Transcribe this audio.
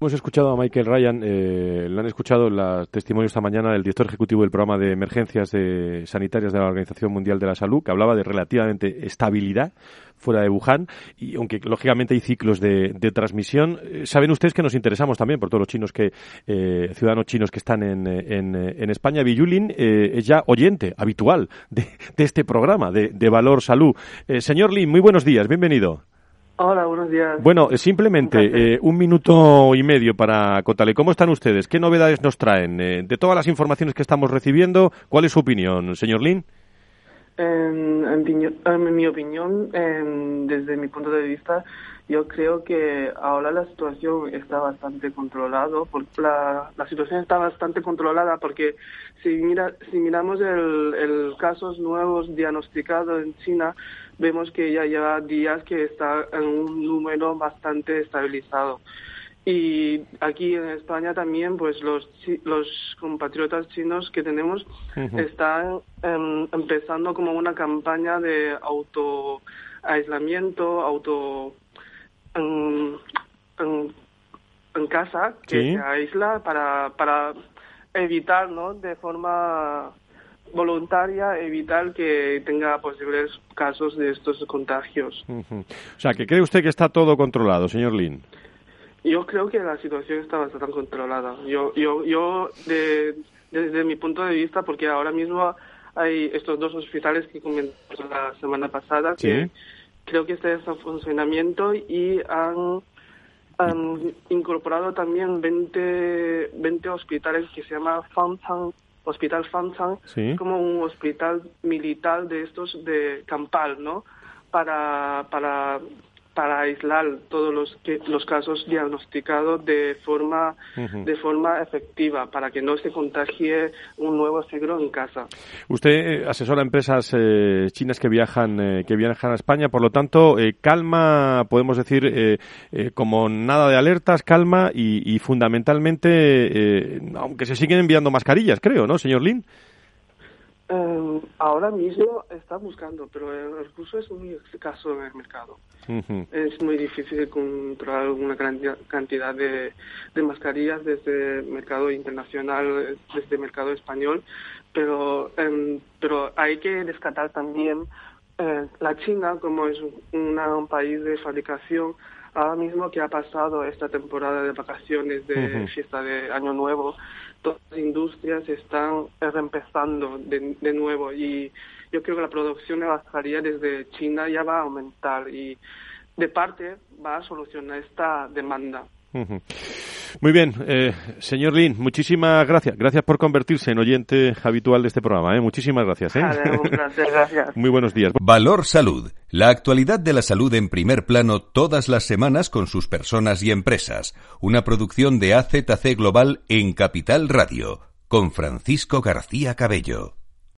Hemos escuchado a Michael Ryan, eh, lo han escuchado los testimonios esta mañana del director ejecutivo del programa de emergencias de sanitarias de la Organización Mundial de la Salud, que hablaba de relativamente estabilidad fuera de Wuhan, y aunque lógicamente hay ciclos de, transmisión, eh, saben ustedes que nos interesamos también por todos los chinos que, eh, ciudadanos chinos que están en, en, España. Villulin eh, es ya oyente habitual de, este programa de, de Valor Salud. Eh, señor Lin, muy buenos días, bienvenido. Hola, buenos días. Bueno, eh, simplemente eh, un minuto y medio para contarle cómo están ustedes, qué novedades nos traen. Eh, de todas las informaciones que estamos recibiendo, ¿cuál es su opinión, señor Lin? En, en, en mi opinión, desde mi punto de vista, yo creo que ahora la situación está bastante controlada. La, la situación está bastante controlada porque si, mira, si miramos el, el casos nuevos diagnosticados en China, vemos que ya lleva días que está en un número bastante estabilizado. Y aquí en España también, pues los, los compatriotas chinos que tenemos están em, empezando como una campaña de auto aislamiento, auto en, en, casa, que se aísla para, para evitar, ¿no? De forma voluntaria evitar que tenga posibles casos de estos contagios. O sea, que cree usted que está todo controlado, señor Lin. Yo creo que la situación está bastante controlada. Yo, yo, yo de, desde mi punto de vista, porque ahora mismo hay estos dos hospitales que comentamos la semana pasada que creo que están en funcionamiento y han, han incorporado también 20, 20 hospitales que se llama Fountain Hospital Fanchang, como un hospital militar de estos de campal, ¿no? Para, para para aislar todos los, los casos diagnosticados de forma, de forma efectiva, para que no se contagie un nuevo siglo en casa. Usted eh, asesora empresas eh, chinas que viajan, eh, que viajan a España, por lo tanto, calma, podemos decir, como nada de alertas, calma y, y fundamentalmente, aunque se siguen enviando mascarillas, creo, ¿no, señor Lin? Eh, ahora mismo está buscando, pero el recurso es muy escaso en el mercado. Es muy difícil controlar una cantidad de, de, mascarillas desde el mercado internacional, desde el mercado español, pero, eh, pero hay que descartar también eh, la China como es un país de fabricación ahora mismo que ha pasado esta temporada de vacaciones de fiesta de Año Nuevo, todas las industrias están reempezando de, de, nuevo y yo creo que la producción de mascarillas desde China ya va a aumentar y de parte va a solucionar esta demanda. Muy bien, eh, señor Lin, muchísimas gracias. Gracias por convertirse en oyente habitual de este programa. ¿eh? Muchísimas gracias. ¿eh? gracias. Muy buenos días. Valor Salud. La actualidad de la salud en primer plano todas las semanas con sus personas y empresas. Una producción de AZC Global en Capital Radio. Con Francisco García Cabello.